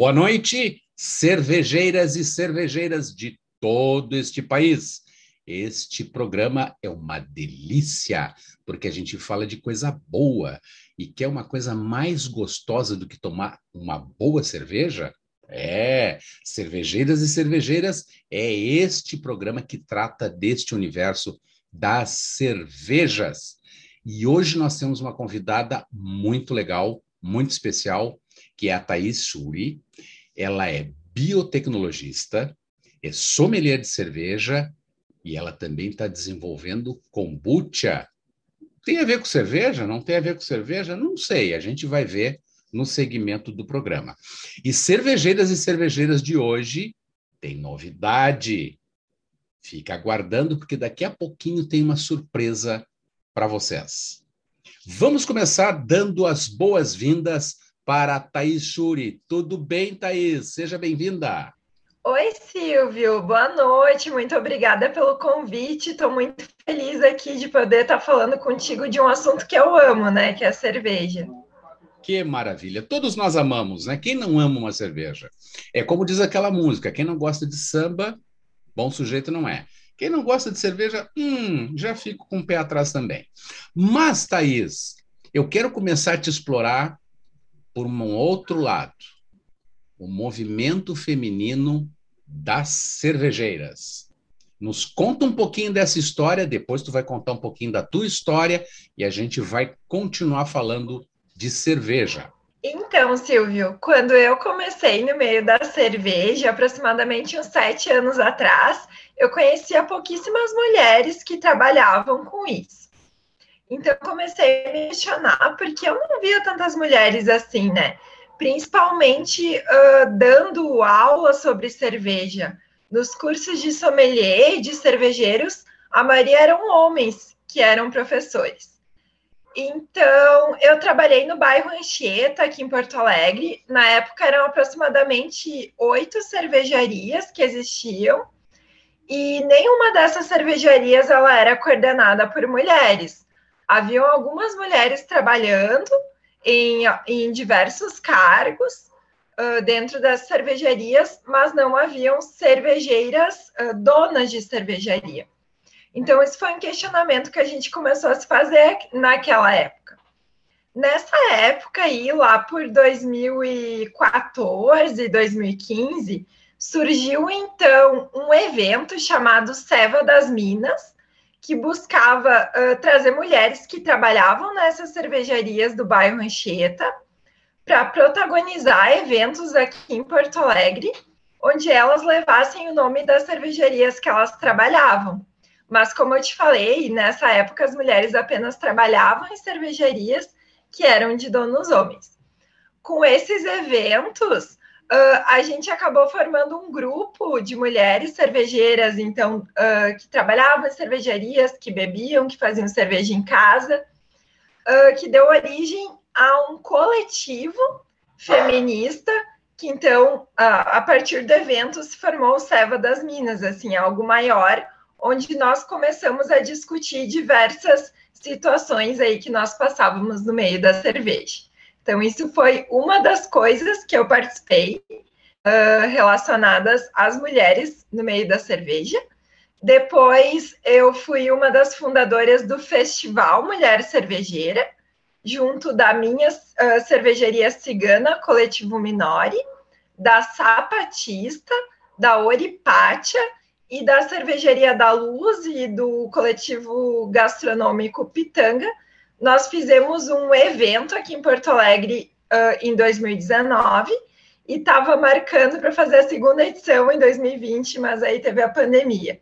Boa noite, cervejeiras e cervejeiras de todo este país. Este programa é uma delícia, porque a gente fala de coisa boa e quer uma coisa mais gostosa do que tomar uma boa cerveja? É, cervejeiras e cervejeiras é este programa que trata deste universo das cervejas. E hoje nós temos uma convidada muito legal, muito especial, que é a Thaís Suri. Ela é biotecnologista, é sommelier de cerveja e ela também está desenvolvendo kombucha. Tem a ver com cerveja? Não tem a ver com cerveja? Não sei, a gente vai ver no segmento do programa. E cervejeiras e cervejeiras de hoje tem novidade. Fica aguardando, porque daqui a pouquinho tem uma surpresa para vocês. Vamos começar dando as boas-vindas para a Thaís Shuri. Tudo bem, Thaís? Seja bem-vinda. Oi, Silvio. Boa noite. Muito obrigada pelo convite. Estou muito feliz aqui de poder estar falando contigo de um assunto que eu amo, né? Que é a cerveja. Que maravilha. Todos nós amamos, né? Quem não ama uma cerveja? É como diz aquela música: quem não gosta de samba, bom sujeito não é. Quem não gosta de cerveja, hum, já fico com o pé atrás também. Mas, Thaís, eu quero começar a te explorar por um outro lado, o movimento feminino das cervejeiras. Nos conta um pouquinho dessa história, depois tu vai contar um pouquinho da tua história e a gente vai continuar falando de cerveja. Então, Silvio, quando eu comecei no meio da cerveja, aproximadamente uns sete anos atrás, eu conhecia pouquíssimas mulheres que trabalhavam com isso. Então, eu comecei a me porque eu não via tantas mulheres assim, né? Principalmente uh, dando aula sobre cerveja. Nos cursos de sommelier e de cervejeiros, a maioria eram homens que eram professores. Então, eu trabalhei no bairro Anchieta, aqui em Porto Alegre. Na época, eram aproximadamente oito cervejarias que existiam, e nenhuma dessas cervejarias ela era coordenada por mulheres haviam algumas mulheres trabalhando em, em diversos cargos uh, dentro das cervejarias, mas não haviam cervejeiras uh, donas de cervejaria. Então, isso foi um questionamento que a gente começou a se fazer naquela época. Nessa época aí, lá por 2014, 2015, surgiu então um evento chamado Seva das Minas, que buscava uh, trazer mulheres que trabalhavam nessas cervejarias do bairro Anchieta para protagonizar eventos aqui em Porto Alegre, onde elas levassem o nome das cervejarias que elas trabalhavam. Mas, como eu te falei, nessa época as mulheres apenas trabalhavam em cervejarias que eram de donos homens. Com esses eventos, Uh, a gente acabou formando um grupo de mulheres cervejeiras, então, uh, que trabalhavam em cervejarias, que bebiam, que faziam cerveja em casa, uh, que deu origem a um coletivo feminista, que então, a partir do evento, se formou o Seva das Minas, assim, algo maior, onde nós começamos a discutir diversas situações aí que nós passávamos no meio da cerveja. Então, isso foi uma das coisas que eu participei uh, relacionadas às mulheres no meio da cerveja. Depois, eu fui uma das fundadoras do Festival Mulher Cervejeira, junto da minha uh, cervejaria cigana, Coletivo Minori, da Sapatista, da Oripátia e da Cervejaria da Luz e do Coletivo Gastronômico Pitanga, nós fizemos um evento aqui em Porto Alegre uh, em 2019 e estava marcando para fazer a segunda edição em 2020, mas aí teve a pandemia.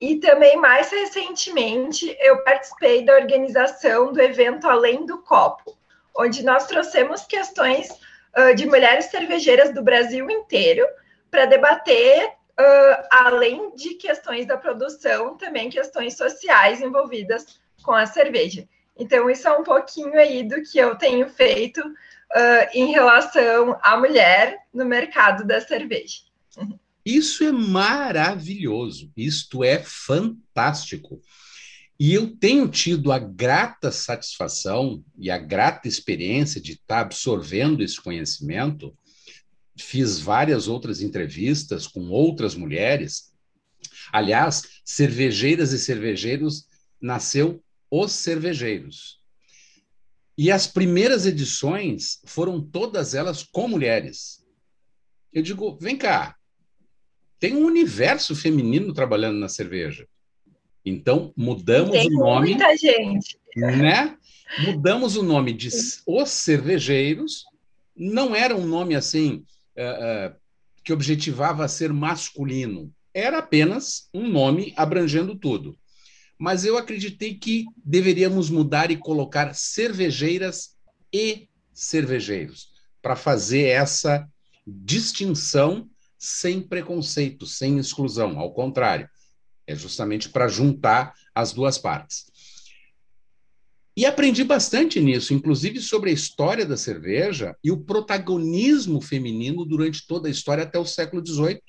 E também, mais recentemente, eu participei da organização do evento Além do Copo, onde nós trouxemos questões uh, de mulheres cervejeiras do Brasil inteiro para debater, uh, além de questões da produção, também questões sociais envolvidas com a cerveja. Então, isso é um pouquinho aí do que eu tenho feito uh, em relação à mulher no mercado da cerveja. Isso é maravilhoso, isto é fantástico. E eu tenho tido a grata satisfação e a grata experiência de estar absorvendo esse conhecimento fiz várias outras entrevistas com outras mulheres. Aliás, cervejeiras e cervejeiros nasceu os cervejeiros. E as primeiras edições foram todas elas com mulheres. Eu digo, vem cá, tem um universo feminino trabalhando na cerveja. Então, mudamos tem o nome. Muita gente. Né? Mudamos o nome de Os Cervejeiros. Não era um nome assim uh, uh, que objetivava ser masculino. Era apenas um nome abrangendo tudo. Mas eu acreditei que deveríamos mudar e colocar cervejeiras e cervejeiros para fazer essa distinção sem preconceito, sem exclusão. Ao contrário, é justamente para juntar as duas partes. E aprendi bastante nisso, inclusive sobre a história da cerveja e o protagonismo feminino durante toda a história até o século XVIII,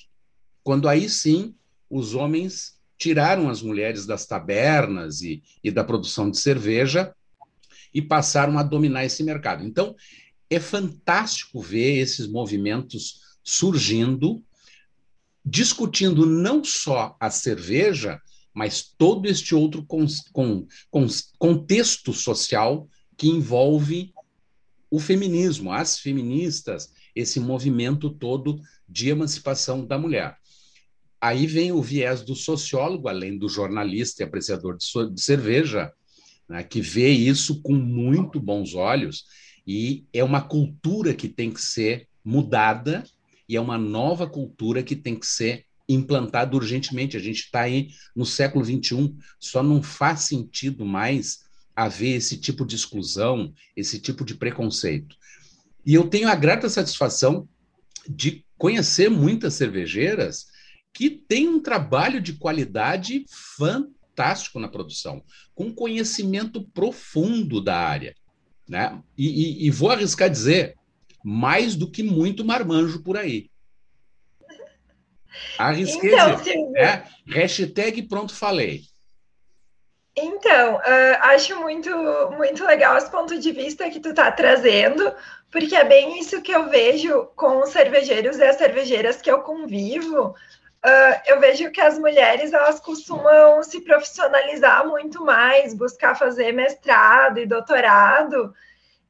quando aí sim os homens tiraram as mulheres das tabernas e, e da produção de cerveja e passaram a dominar esse mercado. Então, é fantástico ver esses movimentos surgindo, discutindo não só a cerveja, mas todo este outro con con con contexto social que envolve o feminismo, as feministas, esse movimento todo de emancipação da mulher. Aí vem o viés do sociólogo, além do jornalista e apreciador de, de cerveja, né, que vê isso com muito bons olhos, e é uma cultura que tem que ser mudada, e é uma nova cultura que tem que ser implantado urgentemente. A gente está aí no século XXI, só não faz sentido mais haver esse tipo de exclusão, esse tipo de preconceito. E eu tenho a grata satisfação de conhecer muitas cervejeiras que têm um trabalho de qualidade fantástico na produção, com conhecimento profundo da área. Né? E, e, e vou arriscar dizer, mais do que muito marmanjo por aí. Arrisquei então. Né? Hashtag pronto falei. Então, uh, acho muito, muito legal esse ponto de vista que tu está trazendo, porque é bem isso que eu vejo com os cervejeiros e as cervejeiras que eu convivo. Uh, eu vejo que as mulheres elas costumam se profissionalizar muito mais, buscar fazer mestrado e doutorado,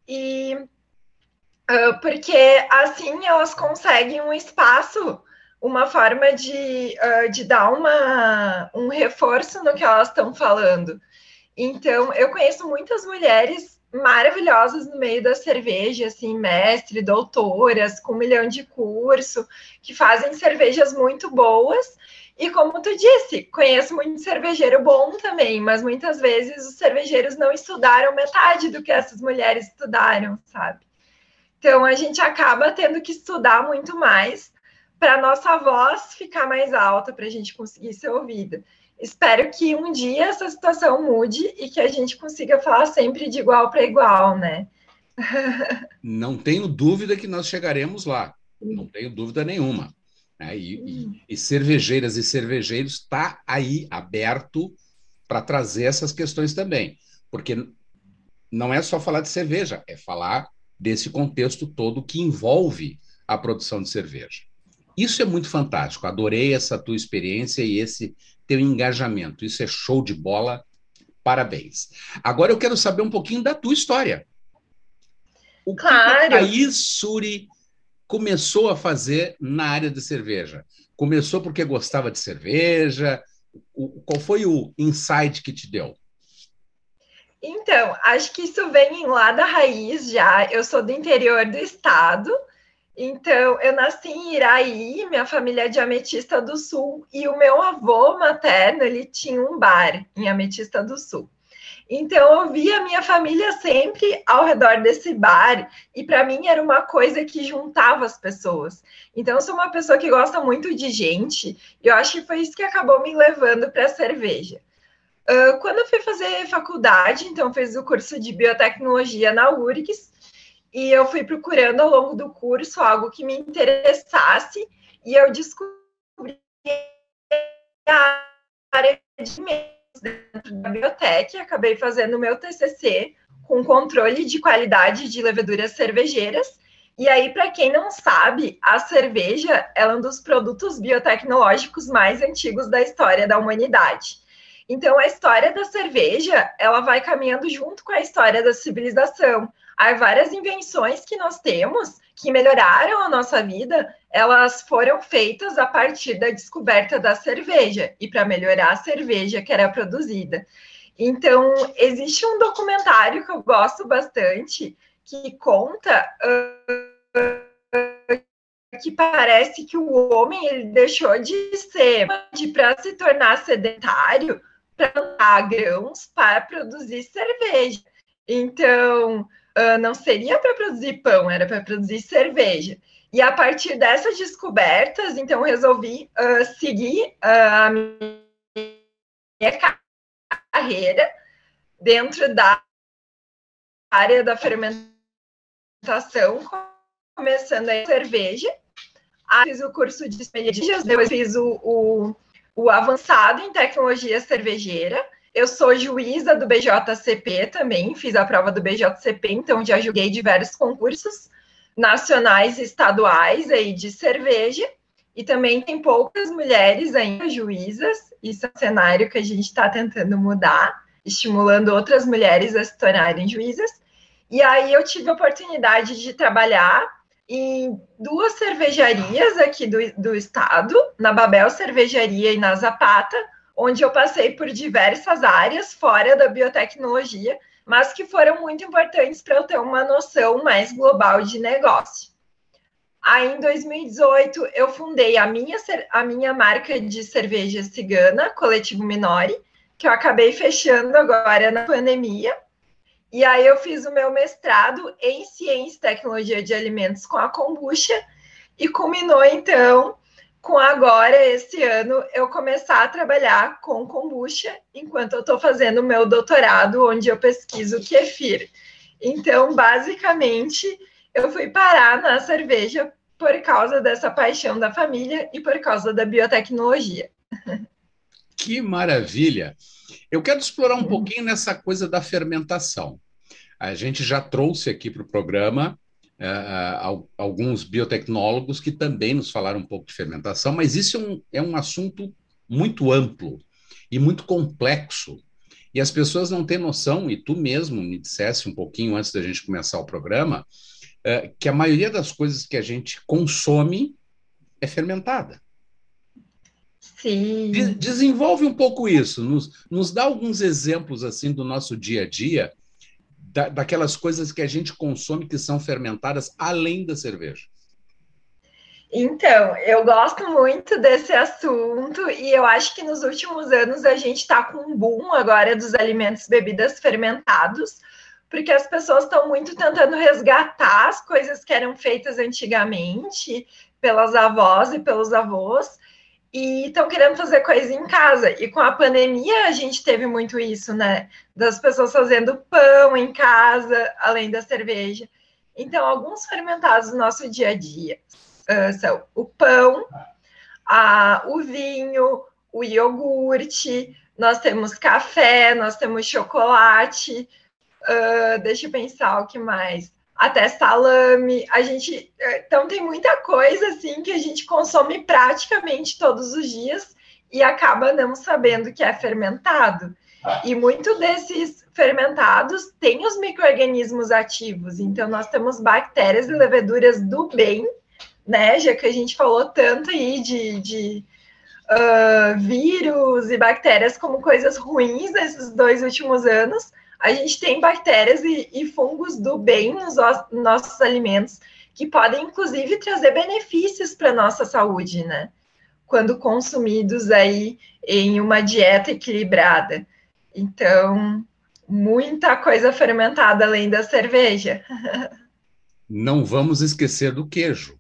e uh, porque assim elas conseguem um espaço uma forma de, uh, de dar uma, um reforço no que elas estão falando. Então, eu conheço muitas mulheres maravilhosas no meio da cerveja, assim, mestre, doutoras, com um milhão de curso, que fazem cervejas muito boas. E como tu disse, conheço muito cervejeiro bom também, mas muitas vezes os cervejeiros não estudaram metade do que essas mulheres estudaram, sabe? Então a gente acaba tendo que estudar muito mais para nossa voz ficar mais alta, para a gente conseguir ser ouvida. Espero que um dia essa situação mude e que a gente consiga falar sempre de igual para igual, né? Não tenho dúvida que nós chegaremos lá, não tenho dúvida nenhuma. Né? E, e, e cervejeiras e cervejeiros está aí aberto para trazer essas questões também, porque não é só falar de cerveja, é falar desse contexto todo que envolve a produção de cerveja. Isso é muito fantástico. Adorei essa tua experiência e esse teu engajamento. Isso é show de bola. Parabéns. Agora eu quero saber um pouquinho da tua história. O claro. que a Thaís Suri começou a fazer na área de cerveja? Começou porque gostava de cerveja? O, qual foi o insight que te deu? Então, acho que isso vem lá da raiz já. Eu sou do interior do estado então, eu nasci em Iraí, minha família é de Ametista do Sul, e o meu avô materno, ele tinha um bar em Ametista do Sul. Então, eu via minha família sempre ao redor desse bar, e para mim era uma coisa que juntava as pessoas. Então, eu sou uma pessoa que gosta muito de gente, e eu acho que foi isso que acabou me levando para a cerveja. Uh, quando eu fui fazer faculdade, então, fiz o curso de biotecnologia na URGS, e eu fui procurando ao longo do curso algo que me interessasse e eu descobri a área de meios dentro da biblioteca, acabei fazendo o meu TCC com controle de qualidade de leveduras cervejeiras E aí, para quem não sabe, a cerveja é um dos produtos biotecnológicos mais antigos da história da humanidade. Então, a história da cerveja, ela vai caminhando junto com a história da civilização. Há várias invenções que nós temos que melhoraram a nossa vida, elas foram feitas a partir da descoberta da cerveja e para melhorar a cerveja que era produzida. Então, existe um documentário que eu gosto bastante que conta uh, que parece que o homem ele deixou de ser para se tornar sedentário para plantar grãos para produzir cerveja. Então, uh, não seria para produzir pão, era para produzir cerveja. E a partir dessas descobertas, então, resolvi uh, seguir uh, a minha carreira dentro da área da fermentação, começando a cerveja. Aí fiz o curso de espelhadilhas, depois fiz o, o, o avançado em tecnologia cervejeira, eu sou juíza do BJCP também, fiz a prova do BJCP, então já joguei diversos concursos nacionais e estaduais aí de cerveja. E também tem poucas mulheres ainda juízas, isso é um cenário que a gente está tentando mudar, estimulando outras mulheres a se tornarem juízas. E aí eu tive a oportunidade de trabalhar em duas cervejarias aqui do, do estado, na Babel Cervejaria e na Zapata, onde eu passei por diversas áreas fora da biotecnologia, mas que foram muito importantes para eu ter uma noção mais global de negócio. Aí, em 2018, eu fundei a minha, a minha marca de cerveja cigana, Coletivo Minori, que eu acabei fechando agora na pandemia. E aí, eu fiz o meu mestrado em Ciência e Tecnologia de Alimentos com a kombucha, e culminou, então, com agora, esse ano, eu começar a trabalhar com kombucha, enquanto eu estou fazendo o meu doutorado, onde eu pesquiso kefir. Então, basicamente, eu fui parar na cerveja por causa dessa paixão da família e por causa da biotecnologia. Que maravilha! Eu quero explorar um pouquinho nessa coisa da fermentação. A gente já trouxe aqui para o programa uh, alguns biotecnólogos que também nos falaram um pouco de fermentação, mas isso é um, é um assunto muito amplo e muito complexo. E as pessoas não têm noção, e tu mesmo me dissesse um pouquinho antes da gente começar o programa, uh, que a maioria das coisas que a gente consome é fermentada. Sim. desenvolve um pouco isso, nos, nos dá alguns exemplos assim do nosso dia a dia da, daquelas coisas que a gente consome que são fermentadas além da cerveja? Então, eu gosto muito desse assunto e eu acho que nos últimos anos a gente está com um boom agora dos alimentos bebidas fermentados, porque as pessoas estão muito tentando resgatar as coisas que eram feitas antigamente pelas avós e pelos avós e estão querendo fazer coisa em casa. E com a pandemia a gente teve muito isso, né? Das pessoas fazendo pão em casa, além da cerveja. Então, alguns fermentados do nosso dia a dia uh, são o pão, a, o vinho, o iogurte, nós temos café, nós temos chocolate. Uh, deixa eu pensar o que mais até salame. A gente então tem muita coisa assim que a gente consome praticamente todos os dias e acaba não sabendo que é fermentado. E muito desses fermentados têm os micro-organismos ativos. Então, nós temos bactérias e leveduras do bem, né? Já que a gente falou tanto aí de, de uh, vírus e bactérias como coisas ruins nesses dois últimos anos, a gente tem bactérias e, e fungos do bem nos nossos alimentos, que podem, inclusive, trazer benefícios para a nossa saúde, né? Quando consumidos aí em uma dieta equilibrada. Então, muita coisa fermentada além da cerveja. Não vamos esquecer do queijo.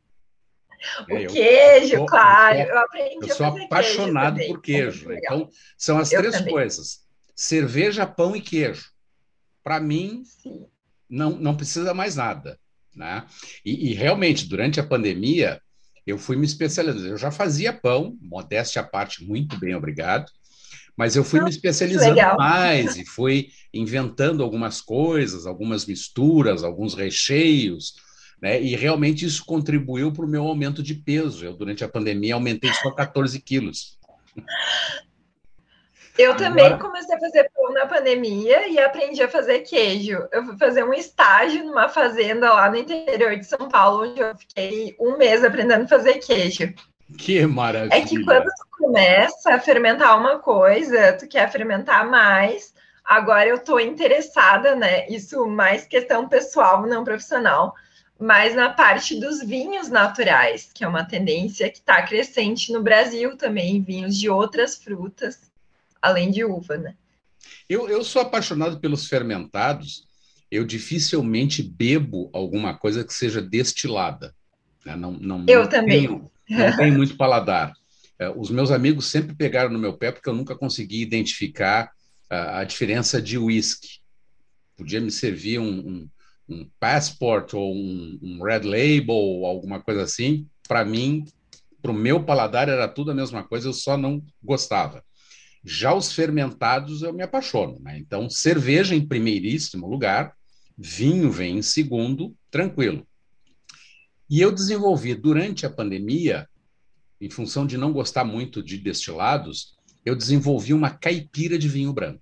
O é, queijo, eu, claro. Eu, eu aprendi eu sou apaixonado queijo por queijo. Então, são as três também. coisas: cerveja, pão e queijo para mim, não, não precisa mais nada. Né? E, e, realmente, durante a pandemia, eu fui me especializando. Eu já fazia pão, modéstia à parte, muito bem, obrigado. Mas eu fui me especializando Legal. mais e fui inventando algumas coisas, algumas misturas, alguns recheios, Né? E realmente isso contribuiu para o meu aumento de peso. Eu, durante a pandemia, aumentei só 14 quilos. Eu também Agora... comecei a fazer pão na pandemia e aprendi a fazer queijo. Eu fui fazer um estágio numa fazenda lá no interior de São Paulo, onde eu fiquei um mês aprendendo a fazer queijo. Que maravilha! É que quando tu começa a fermentar uma coisa, tu quer fermentar mais. Agora eu estou interessada, né? Isso mais questão pessoal, não profissional, mas na parte dos vinhos naturais, que é uma tendência que está crescente no Brasil também, vinhos de outras frutas além de uva, né? Eu, eu sou apaixonado pelos fermentados. Eu dificilmente bebo alguma coisa que seja destilada. Né? Não, não, eu não também. Tenho, não tenho muito paladar. É, os meus amigos sempre pegaram no meu pé porque eu nunca consegui identificar a, a diferença de whisky. Podia me servir um, um, um passport ou um, um, red label ou alguma coisa assim. Para mim, para o meu paladar era tudo a mesma coisa, eu só não gostava. Já os fermentados eu me apaixono. Né? Então, cerveja em primeiríssimo lugar, vinho vem em segundo, tranquilo. E eu desenvolvi durante a pandemia, em função de não gostar muito de destilados, eu desenvolvi uma caipira de vinho branco.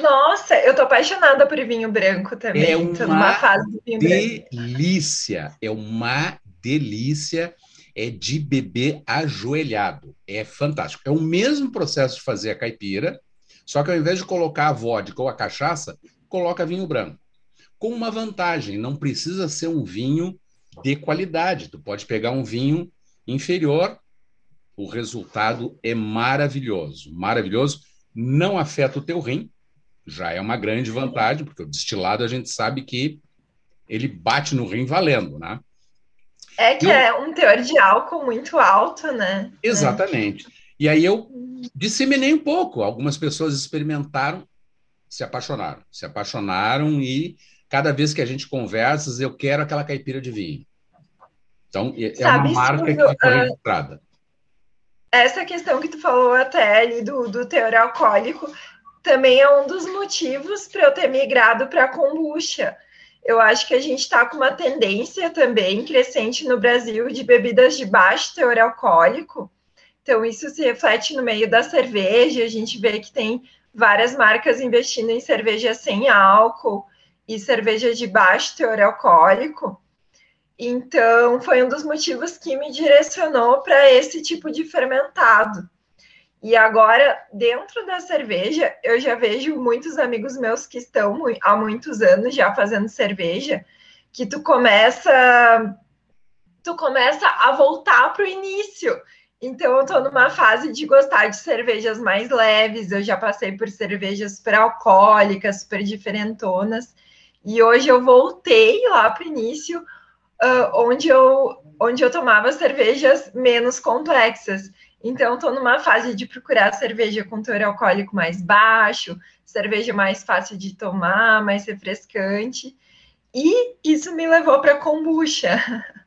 Nossa, eu tô apaixonada por vinho branco também. É uma fase de vinho delícia, é uma delícia é de beber ajoelhado. É fantástico. É o mesmo processo de fazer a caipira, só que ao invés de colocar a vodka ou a cachaça, coloca vinho branco. Com uma vantagem, não precisa ser um vinho de qualidade. Tu pode pegar um vinho inferior, o resultado é maravilhoso. Maravilhoso. Não afeta o teu rim, já é uma grande vantagem, porque o destilado a gente sabe que ele bate no rim valendo, né? É que eu... é um teor de álcool muito alto, né? Exatamente. E aí eu disseminei um pouco. Algumas pessoas experimentaram, se apaixonaram. Se apaixonaram e cada vez que a gente conversa, eu quero aquela caipira de vinho. Então, é Sabe, uma marca que ah, registrada. Essa questão que tu falou até ali do, do teor alcoólico também é um dos motivos para eu ter migrado para a kombucha eu acho que a gente está com uma tendência também crescente no Brasil de bebidas de baixo teor alcoólico. Então, isso se reflete no meio da cerveja. A gente vê que tem várias marcas investindo em cerveja sem álcool e cerveja de baixo teor alcoólico. Então, foi um dos motivos que me direcionou para esse tipo de fermentado. E agora, dentro da cerveja, eu já vejo muitos amigos meus que estão há muitos anos já fazendo cerveja, que tu começa tu começa a voltar para o início. Então, eu estou numa fase de gostar de cervejas mais leves. Eu já passei por cervejas super alcoólicas, super diferentonas. E hoje eu voltei lá para o início, uh, onde, eu, onde eu tomava cervejas menos complexas. Então, estou numa fase de procurar cerveja com teor alcoólico mais baixo, cerveja mais fácil de tomar, mais refrescante. E isso me levou para kombucha.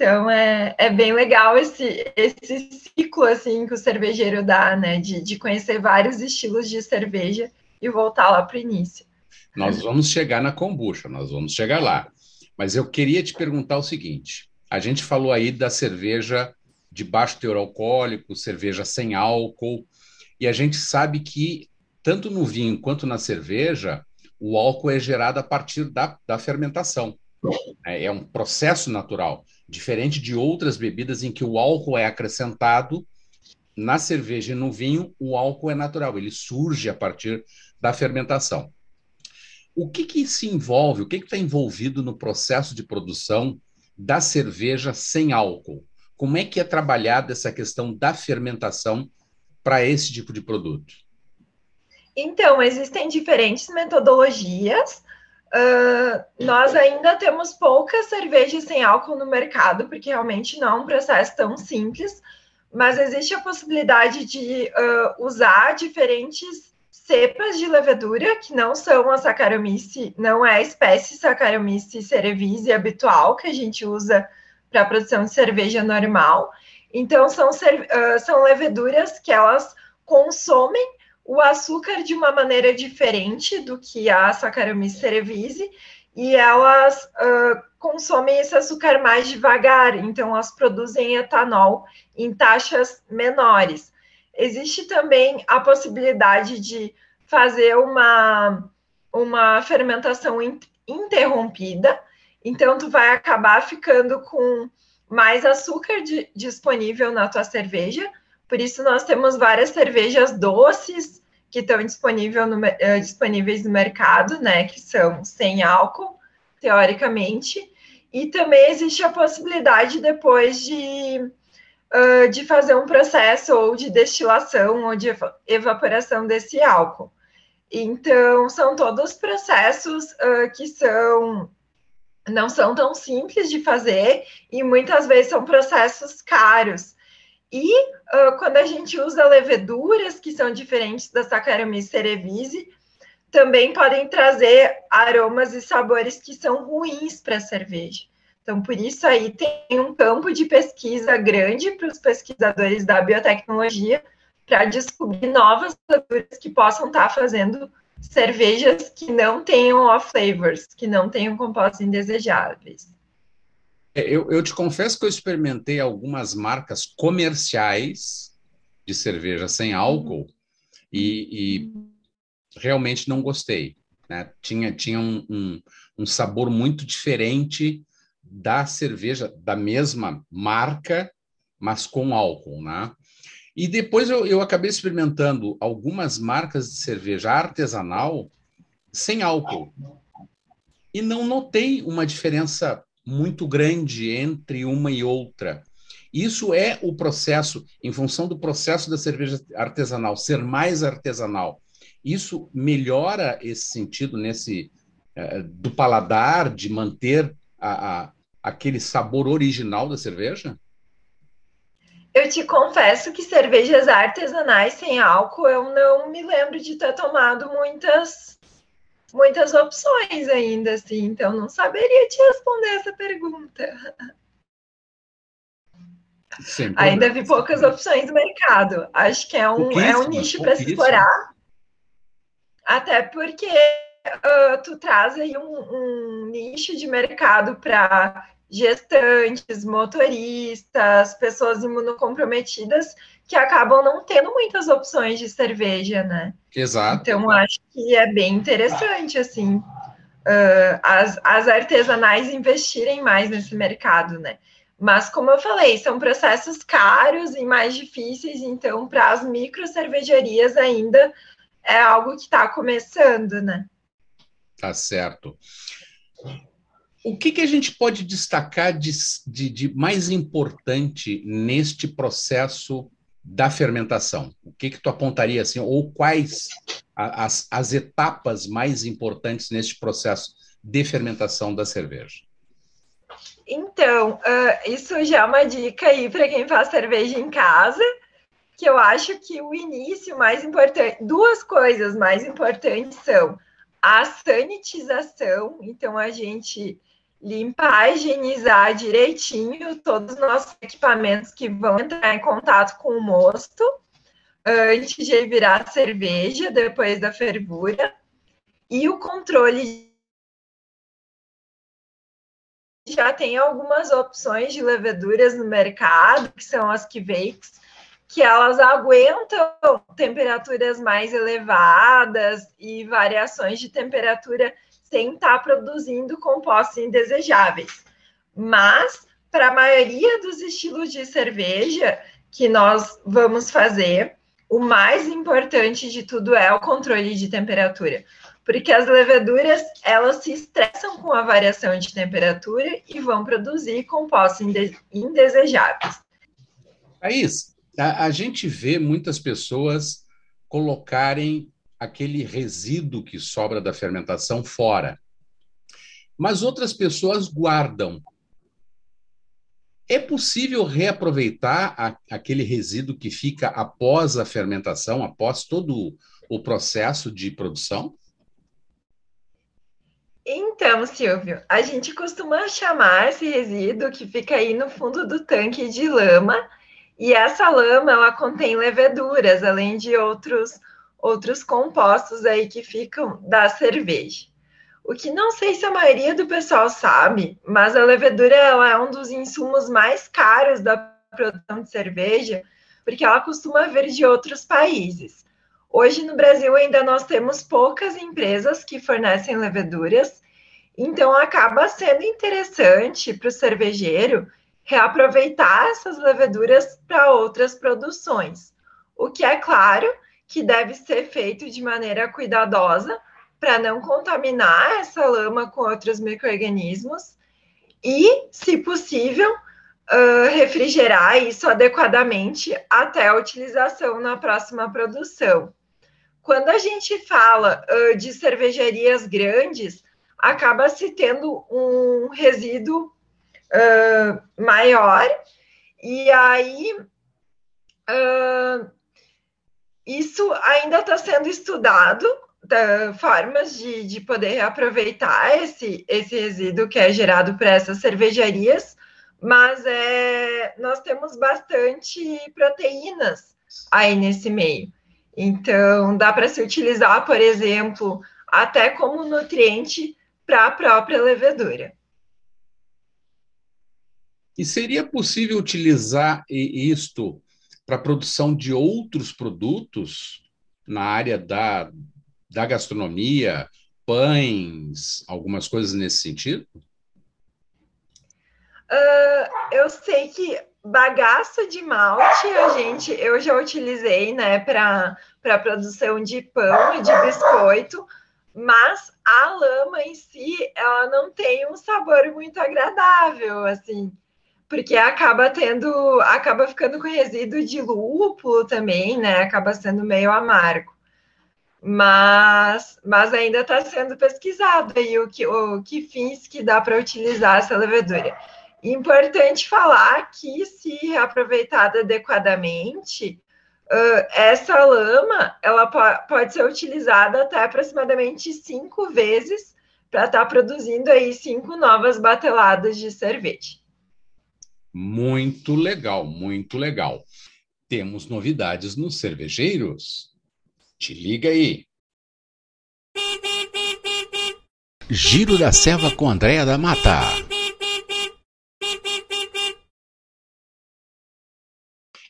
Então, é, é bem legal esse, esse ciclo assim que o cervejeiro dá, né? De, de conhecer vários estilos de cerveja e voltar lá para o início. Nós vamos chegar na kombucha, nós vamos chegar lá. Mas eu queria te perguntar o seguinte: a gente falou aí da cerveja de baixo teor alcoólico, cerveja sem álcool. E a gente sabe que, tanto no vinho quanto na cerveja, o álcool é gerado a partir da, da fermentação. É, é um processo natural, diferente de outras bebidas em que o álcool é acrescentado. Na cerveja e no vinho, o álcool é natural, ele surge a partir da fermentação. O que, que se envolve, o que está envolvido no processo de produção da cerveja sem álcool? Como é que é trabalhada essa questão da fermentação para esse tipo de produto? Então, existem diferentes metodologias. Uh, nós ainda temos poucas cervejas sem álcool no mercado, porque realmente não é um processo tão simples, mas existe a possibilidade de uh, usar diferentes cepas de levedura, que não são a Saccharomyces, não é a espécie Saccharomyces cerevisiae habitual que a gente usa para a produção de cerveja normal. Então, são, uh, são leveduras que elas consomem o açúcar de uma maneira diferente do que a Saccharomyces cerevisiae, e elas uh, consomem esse açúcar mais devagar, então elas produzem etanol em taxas menores. Existe também a possibilidade de fazer uma, uma fermentação interrompida, então tu vai acabar ficando com mais açúcar de, disponível na tua cerveja, por isso nós temos várias cervejas doces que estão disponível no, uh, disponíveis no mercado, né, que são sem álcool, teoricamente, e também existe a possibilidade depois de, uh, de fazer um processo ou de destilação ou de evaporação desse álcool. Então, são todos processos uh, que são não são tão simples de fazer e muitas vezes são processos caros. E uh, quando a gente usa leveduras que são diferentes da Saccharomyces cerevisiae, também podem trazer aromas e sabores que são ruins para a cerveja. Então, por isso aí tem um campo de pesquisa grande para os pesquisadores da biotecnologia para descobrir novas leveduras que possam estar tá fazendo cervejas que não tenham off flavors, que não tenham compostos indesejáveis. É, eu, eu te confesso que eu experimentei algumas marcas comerciais de cerveja sem álcool e, e realmente não gostei. Né? Tinha, tinha um, um, um sabor muito diferente da cerveja da mesma marca, mas com álcool, né? E depois eu, eu acabei experimentando algumas marcas de cerveja artesanal sem álcool. E não notei uma diferença muito grande entre uma e outra. Isso é o processo, em função do processo da cerveja artesanal ser mais artesanal isso melhora esse sentido nesse é, do paladar, de manter a, a, aquele sabor original da cerveja? Eu te confesso que cervejas artesanais sem álcool eu não me lembro de ter tomado muitas muitas opções ainda assim, então não saberia te responder essa pergunta. Ainda vi poucas opções no mercado. Acho que é um, é um nicho para se explorar. Até porque uh, tu traz aí um, um nicho de mercado para gestantes, motoristas, pessoas imunocomprometidas que acabam não tendo muitas opções de cerveja, né? Exato. Então, acho que é bem interessante, assim, uh, as, as artesanais investirem mais nesse mercado, né? Mas, como eu falei, são processos caros e mais difíceis, então, para as micro cervejarias ainda é algo que está começando, né? Tá certo. O que, que a gente pode destacar de, de, de, mais importante neste processo da fermentação? O que, que tu apontaria assim, ou quais as, as etapas mais importantes neste processo de fermentação da cerveja? Então, uh, isso já é uma dica aí para quem faz cerveja em casa que eu acho que o início mais importante, duas coisas mais importantes são a sanitização, então a gente limpar, higienizar direitinho todos os nossos equipamentos que vão entrar em contato com o mosto antes de virar cerveja, depois da fervura, e o controle já tem algumas opções de leveduras no mercado, que são as Kveik's, que elas aguentam temperaturas mais elevadas e variações de temperatura sem estar produzindo compostos indesejáveis. Mas, para a maioria dos estilos de cerveja que nós vamos fazer, o mais importante de tudo é o controle de temperatura, porque as leveduras elas se estressam com a variação de temperatura e vão produzir compostos indesejáveis. Isso a, a gente vê muitas pessoas colocarem aquele resíduo que sobra da fermentação fora. Mas outras pessoas guardam. É possível reaproveitar a, aquele resíduo que fica após a fermentação, após todo o processo de produção? Então, Silvio, a gente costuma chamar esse resíduo que fica aí no fundo do tanque de lama e essa lama, ela contém leveduras, além de outros, outros compostos aí que ficam da cerveja. O que não sei se a maioria do pessoal sabe, mas a levedura ela é um dos insumos mais caros da produção de cerveja, porque ela costuma vir de outros países. Hoje no Brasil ainda nós temos poucas empresas que fornecem leveduras, então acaba sendo interessante para o cervejeiro reaproveitar essas leveduras para outras produções. O que é claro que deve ser feito de maneira cuidadosa para não contaminar essa lama com outros micro-organismos e, se possível, uh, refrigerar isso adequadamente até a utilização na próxima produção. Quando a gente fala uh, de cervejarias grandes, acaba se tendo um resíduo uh, maior, e aí isso ainda está sendo estudado formas de, de poder aproveitar esse, esse resíduo que é gerado por essas cervejarias, mas é, nós temos bastante proteínas aí nesse meio. Então, dá para se utilizar, por exemplo, até como nutriente para a própria levedura. E seria possível utilizar isto para a produção de outros produtos na área da, da gastronomia, pães, algumas coisas nesse sentido? Uh, eu sei que bagaço de malte a gente eu já utilizei né para para produção de pão e de biscoito mas a lama em si ela não tem um sabor muito agradável assim porque acaba tendo acaba ficando com resíduo de lúpulo também né acaba sendo meio amargo mas, mas ainda está sendo pesquisado aí o que, o que fins que dá para utilizar essa levedura. Importante falar que, se aproveitada adequadamente, uh, essa lama ela pode ser utilizada até aproximadamente cinco vezes para estar tá produzindo aí cinco novas bateladas de cerveja. Muito legal, muito legal. Temos novidades nos cervejeiros. Te liga aí. Giro da Selva com Andréa da Mata.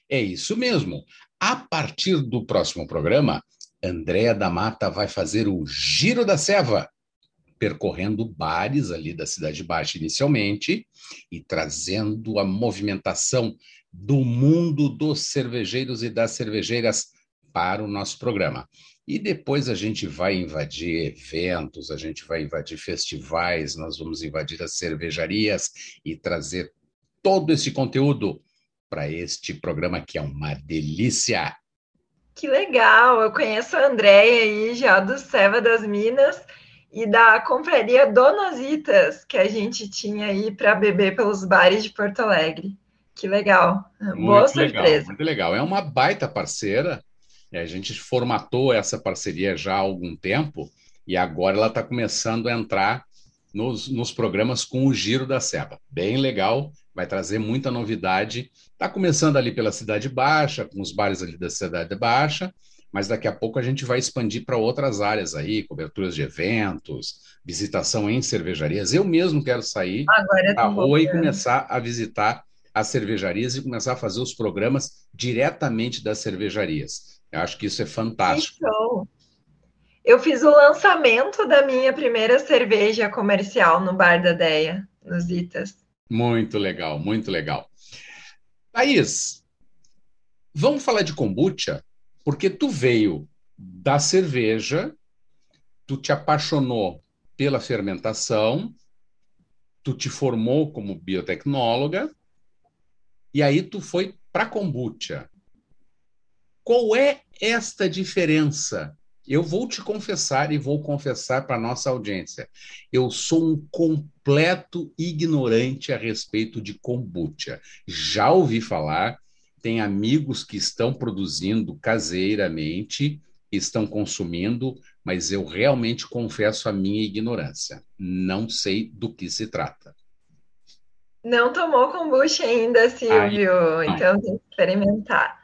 É isso mesmo. A partir do próximo programa, Andréa da Mata vai fazer o Giro da Selva, percorrendo bares ali da Cidade Baixa inicialmente e trazendo a movimentação do mundo dos cervejeiros e das cervejeiras para o nosso programa. E depois a gente vai invadir eventos, a gente vai invadir festivais, nós vamos invadir as cervejarias e trazer todo esse conteúdo para este programa que é uma delícia. Que legal! Eu conheço a Andréia aí já do Seva das Minas e da compraria Donositas que a gente tinha aí para beber pelos bares de Porto Alegre. Que legal! Muito Boa surpresa. Legal, muito legal. É uma baita parceira a gente formatou essa parceria já há algum tempo e agora ela está começando a entrar nos, nos programas com o Giro da Seba. Bem legal, vai trazer muita novidade. Está começando ali pela Cidade Baixa, com os bares ali da Cidade Baixa, mas daqui a pouco a gente vai expandir para outras áreas aí, coberturas de eventos, visitação em cervejarias. Eu mesmo quero sair à rua e começar a visitar as cervejarias e começar a fazer os programas diretamente das cervejarias. Eu acho que isso é fantástico. Então, eu fiz o lançamento da minha primeira cerveja comercial no Bar da Deia, nos Itas. Muito legal, muito legal. Thaís, vamos falar de kombucha? Porque tu veio da cerveja, tu te apaixonou pela fermentação, tu te formou como biotecnóloga, e aí tu foi para kombucha. Qual é esta diferença? Eu vou te confessar e vou confessar para nossa audiência. Eu sou um completo ignorante a respeito de kombucha. Já ouvi falar, tem amigos que estão produzindo caseiramente, estão consumindo, mas eu realmente confesso a minha ignorância. Não sei do que se trata. Não tomou kombucha ainda, Silvio, Ai, então tem que experimentar.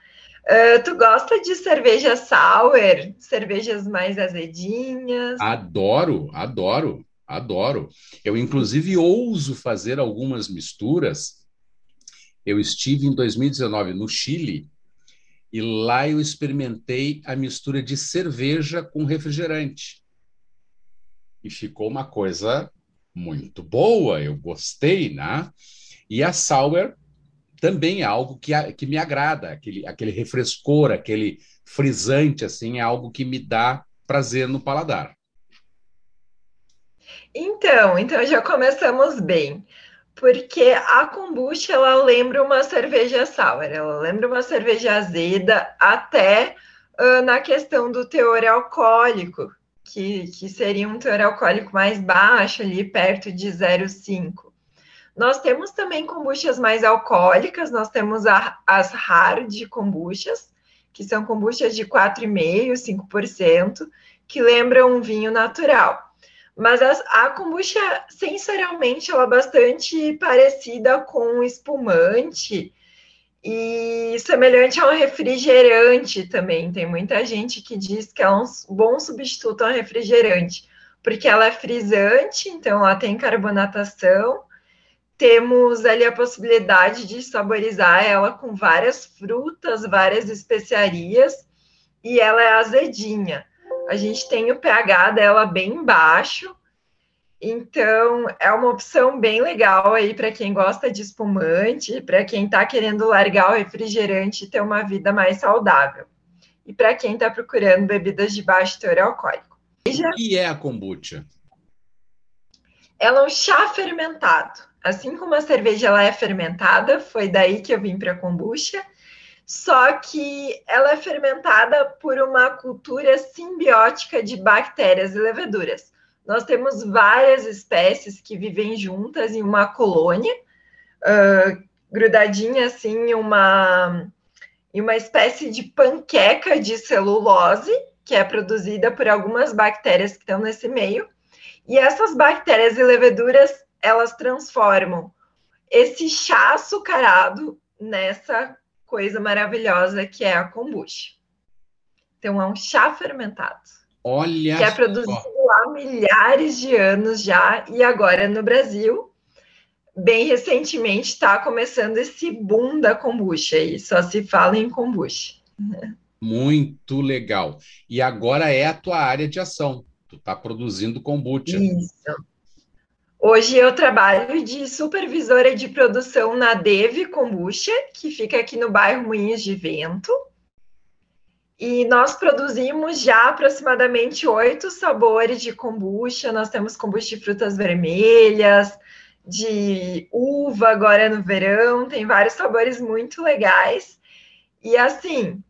Uh, tu gosta de cerveja sour? Cervejas mais azedinhas? Adoro, adoro. Adoro. Eu, inclusive, ouso fazer algumas misturas. Eu estive em 2019 no Chile e lá eu experimentei a mistura de cerveja com refrigerante. E ficou uma coisa muito boa, eu gostei, né? E a sour também é algo que, que me agrada, aquele, aquele refrescor, aquele frisante, assim, é algo que me dá prazer no paladar. Então, então já começamos bem, porque a kombucha ela lembra uma cerveja sour, ela lembra uma cerveja azeda, até uh, na questão do teor alcoólico, que, que seria um teor alcoólico mais baixo, ali perto de 0,5. Nós temos também kombuchas mais alcoólicas, nós temos a, as hard kombuchas, que são kombuchas de 4,5%, 5%, que lembram um vinho natural. Mas a, a kombucha, sensorialmente, ela é bastante parecida com espumante e semelhante a um refrigerante também. Tem muita gente que diz que é um bom substituto a um refrigerante, porque ela é frisante, então ela tem carbonatação. Temos ali a possibilidade de saborizar ela com várias frutas, várias especiarias, e ela é azedinha a gente tem o pH dela bem baixo, então é uma opção bem legal aí para quem gosta de espumante, para quem está querendo largar o refrigerante e ter uma vida mais saudável. E para quem está procurando bebidas de baixo teor alcoólico. O que é a kombucha? Ela é um chá fermentado. Assim como a cerveja ela é fermentada, foi daí que eu vim para a kombucha só que ela é fermentada por uma cultura simbiótica de bactérias e leveduras. Nós temos várias espécies que vivem juntas em uma colônia, uh, grudadinha assim em uma, em uma espécie de panqueca de celulose, que é produzida por algumas bactérias que estão nesse meio. E essas bactérias e leveduras, elas transformam esse chá açucarado nessa coisa maravilhosa que é a kombucha. Então, é um chá fermentado. Olha Que é produzido há milhares de anos já, e agora no Brasil, bem recentemente, está começando esse boom da kombucha, e só se fala em kombucha. Muito legal. E agora é a tua área de ação. Tu está produzindo kombucha. Isso. Hoje eu trabalho de supervisora de produção na Deve Kombucha, que fica aqui no bairro Moinhos de Vento. E nós produzimos já aproximadamente oito sabores de kombucha. Nós temos kombucha de frutas vermelhas, de uva agora no verão, tem vários sabores muito legais. E assim,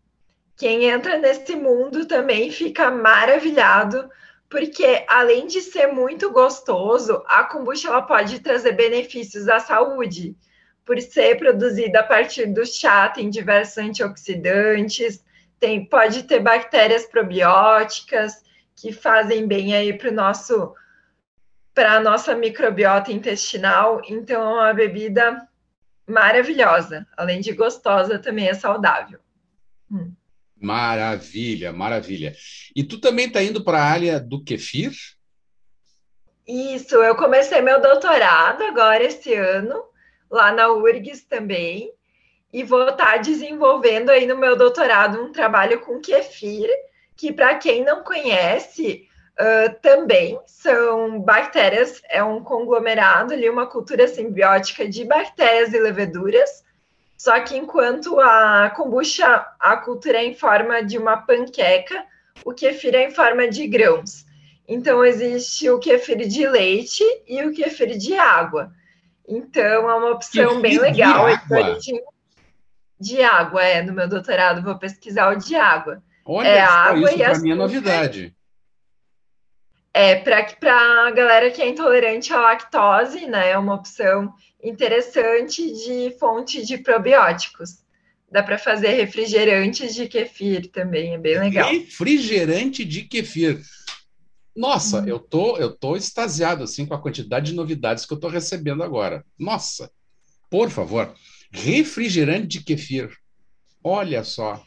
quem entra nesse mundo também fica maravilhado porque além de ser muito gostoso, a kombucha ela pode trazer benefícios à saúde, por ser produzida a partir do chá, tem diversos antioxidantes, tem, pode ter bactérias probióticas que fazem bem aí para o nosso para a nossa microbiota intestinal, então é uma bebida maravilhosa, além de gostosa, também é saudável. Hum. Maravilha, maravilha. E tu também está indo para a área do kefir? Isso, eu comecei meu doutorado agora esse ano, lá na URGS também, e vou estar tá desenvolvendo aí no meu doutorado um trabalho com kefir, que para quem não conhece, uh, também são bactérias, é um conglomerado ali, uma cultura simbiótica de bactérias e leveduras, só que enquanto a kombucha, a cultura é em forma de uma panqueca, o kefir é em forma de grãos. Então existe o kefir de leite e o kefir de água. Então é uma opção kefir bem legal. De água. De, água, é. No meu doutorado vou pesquisar o de água. Olha, é água isso para mim é novidade. É, para a galera que é intolerante à lactose, né? É uma opção interessante de fonte de probióticos. Dá para fazer refrigerantes de kefir também, é bem legal. Refrigerante de kefir. Nossa, hum. eu tô eu tô extasiado assim com a quantidade de novidades que eu tô recebendo agora. Nossa. Por favor, refrigerante de kefir. Olha só.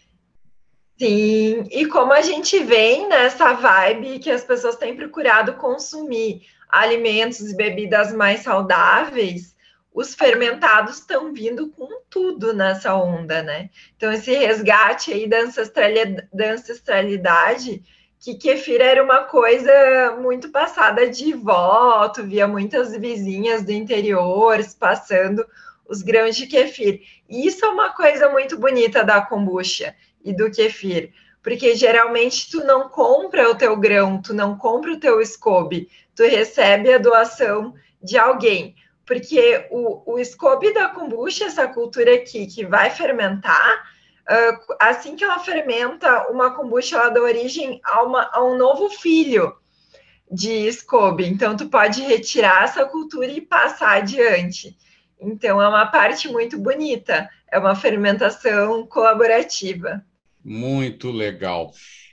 Sim, e como a gente vem nessa vibe que as pessoas têm procurado consumir alimentos e bebidas mais saudáveis, os fermentados estão vindo com tudo nessa onda, né? Então, esse resgate aí da ancestralidade, da ancestralidade que kefir era uma coisa muito passada de voto, via muitas vizinhas do interior passando os grãos de kefir. E isso é uma coisa muito bonita da kombucha e do kefir, porque geralmente tu não compra o teu grão, tu não compra o teu scoby, tu recebe a doação de alguém. Porque o, o scoby da kombucha, essa cultura aqui que vai fermentar, uh, assim que ela fermenta uma kombucha, ela dá origem a, uma, a um novo filho de scoby. Então, tu pode retirar essa cultura e passar adiante. Então, é uma parte muito bonita, é uma fermentação colaborativa. Muito legal.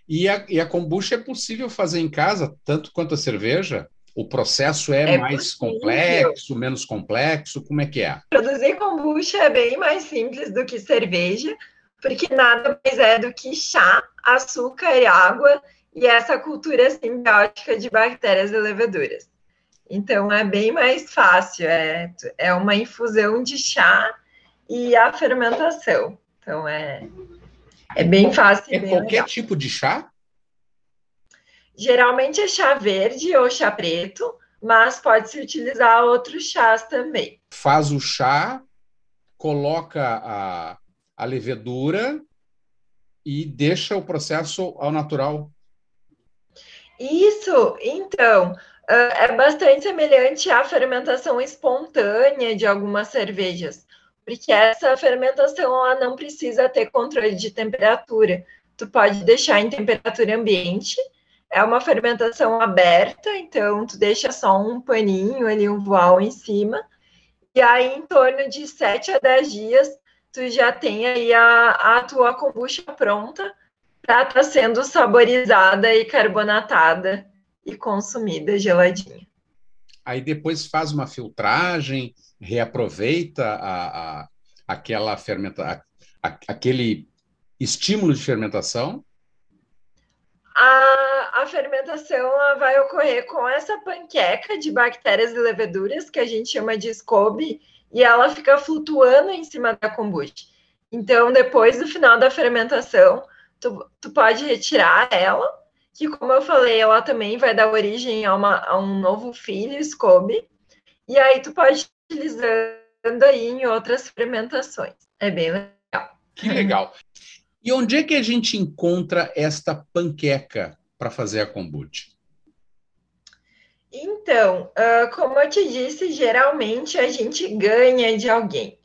E a, e a kombucha é possível fazer em casa, tanto quanto a cerveja? O processo é, é mais possível. complexo, menos complexo? Como é que é? Produzir kombucha é bem mais simples do que cerveja, porque nada mais é do que chá, açúcar e água e essa cultura simbiótica de bactérias e leveduras. Então é bem mais fácil, é, é uma infusão de chá e a fermentação. Então é, é bem fácil. É bem qualquer legal. tipo de chá? Geralmente é chá verde ou chá preto, mas pode-se utilizar outros chás também. Faz o chá, coloca a, a levedura e deixa o processo ao natural. Isso, então, é bastante semelhante à fermentação espontânea de algumas cervejas, porque essa fermentação ela não precisa ter controle de temperatura. Tu pode deixar em temperatura ambiente. É uma fermentação aberta, então tu deixa só um paninho ali, um voal em cima. E aí, em torno de 7 a 10 dias, tu já tem aí a, a tua kombucha pronta para estar tá sendo saborizada e carbonatada e consumida geladinha. Aí depois faz uma filtragem, reaproveita a, a aquela fermenta, a, aquele estímulo de fermentação? A, a fermentação vai ocorrer com essa panqueca de bactérias e leveduras, que a gente chama de SCOBY, e ela fica flutuando em cima da kombucha. Então, depois do final da fermentação, tu, tu pode retirar ela que, como eu falei, ela também vai dar origem a, uma, a um novo filho, SCOBY, e aí tu pode utilizando aí em outras fermentações. É bem legal. Que legal. E onde é que a gente encontra esta panqueca para fazer a kombucha? Então, uh, como eu te disse, geralmente a gente ganha de alguém.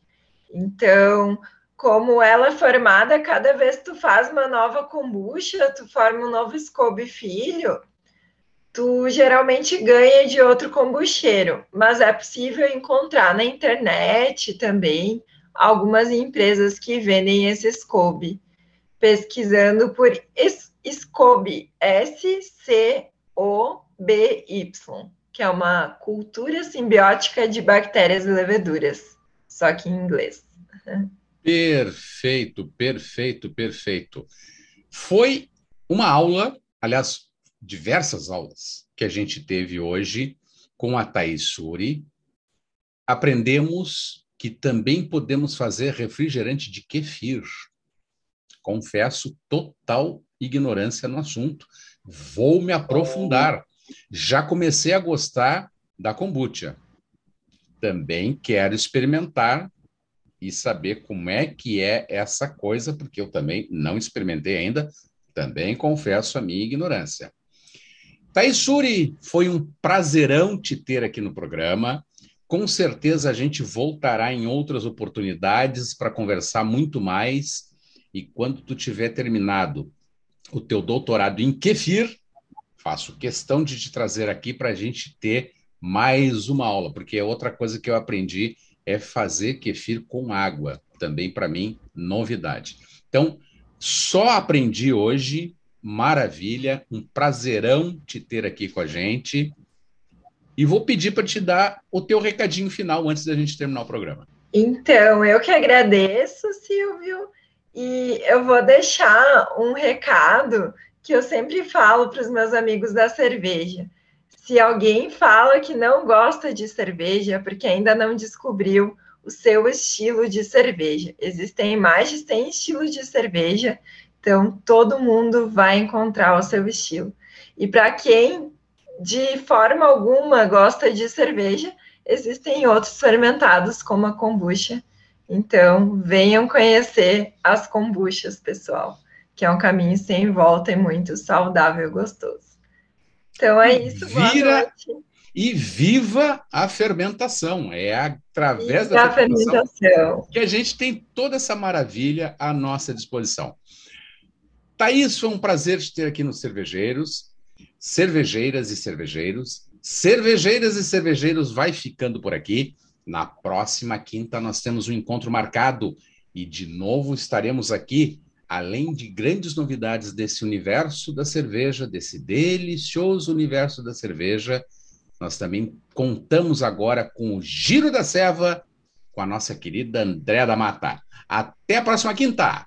Então, como ela é formada, cada vez que tu faz uma nova kombucha, tu forma um novo scoby filho, tu geralmente ganha de outro kombucheiro, mas é possível encontrar na internet também algumas empresas que vendem esse scoby, pesquisando por scoby, S-C-O-B-Y, que é uma cultura simbiótica de bactérias e leveduras, só que em inglês. Perfeito, perfeito, perfeito. Foi uma aula, aliás, diversas aulas que a gente teve hoje com a Thaís Suri. Aprendemos que também podemos fazer refrigerante de kefir. Confesso total ignorância no assunto. Vou me aprofundar. Já comecei a gostar da kombucha. Também quero experimentar e saber como é que é essa coisa, porque eu também não experimentei ainda, também confesso a minha ignorância. Taisuri, foi um prazerão te ter aqui no programa. Com certeza a gente voltará em outras oportunidades para conversar muito mais. E quando tu tiver terminado o teu doutorado em kefir, faço questão de te trazer aqui para a gente ter mais uma aula, porque é outra coisa que eu aprendi é fazer kefir com água. Também, para mim, novidade. Então, só aprendi hoje, maravilha, um prazerão te ter aqui com a gente. E vou pedir para te dar o teu recadinho final antes da gente terminar o programa. Então, eu que agradeço, Silvio. E eu vou deixar um recado que eu sempre falo para os meus amigos da cerveja. Se alguém fala que não gosta de cerveja, porque ainda não descobriu o seu estilo de cerveja. Existem mais de 100 estilos de cerveja, então todo mundo vai encontrar o seu estilo. E para quem de forma alguma gosta de cerveja, existem outros fermentados como a kombucha. Então, venham conhecer as kombuchas, pessoal, que é um caminho sem volta e muito saudável e gostoso. Então é isso. Vira e viva a fermentação. É através da fermentação, fermentação, que a gente tem toda essa maravilha à nossa disposição. Thaís, foi um prazer te ter aqui nos Cervejeiros, cervejeiras e cervejeiros. Cervejeiras e cervejeiros vai ficando por aqui. Na próxima quinta nós temos um encontro marcado e de novo estaremos aqui, além de grandes novidades desse universo da cerveja, desse delicioso universo da cerveja nós também contamos agora com o Giro da Serva, com a nossa querida Andréa da Mata. Até a próxima quinta!